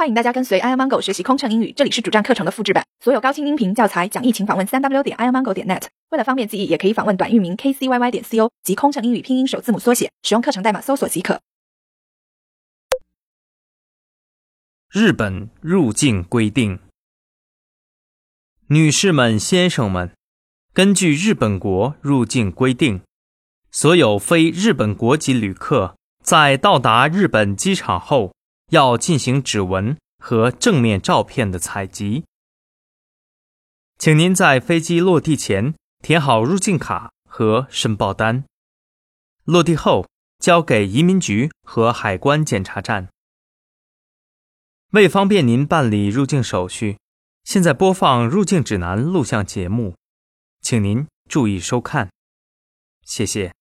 欢迎大家跟随 i amango 学习空乘英语，这里是主站课程的复制版，所有高清音频教材讲义，请访问三 w 点 i amango 点 net。为了方便记忆，也可以访问短域名 kcyy 点 co 及空乘英语拼音首字母缩写，使用课程代码搜索即可。日本入境规定，女士们、先生们，根据日本国入境规定，所有非日本国籍旅客在到达日本机场后。要进行指纹和正面照片的采集，请您在飞机落地前填好入境卡和申报单，落地后交给移民局和海关检查站。为方便您办理入境手续，现在播放入境指南录像节目，请您注意收看，谢谢。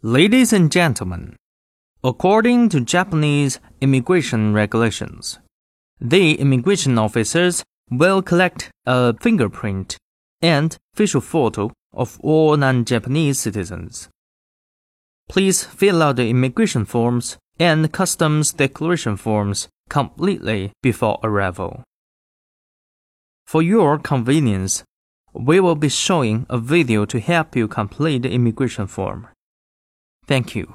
Ladies and gentlemen. According to Japanese immigration regulations, the immigration officers will collect a fingerprint and facial photo of all non-Japanese citizens. Please fill out the immigration forms and customs declaration forms completely before arrival. For your convenience, we will be showing a video to help you complete the immigration form. Thank you.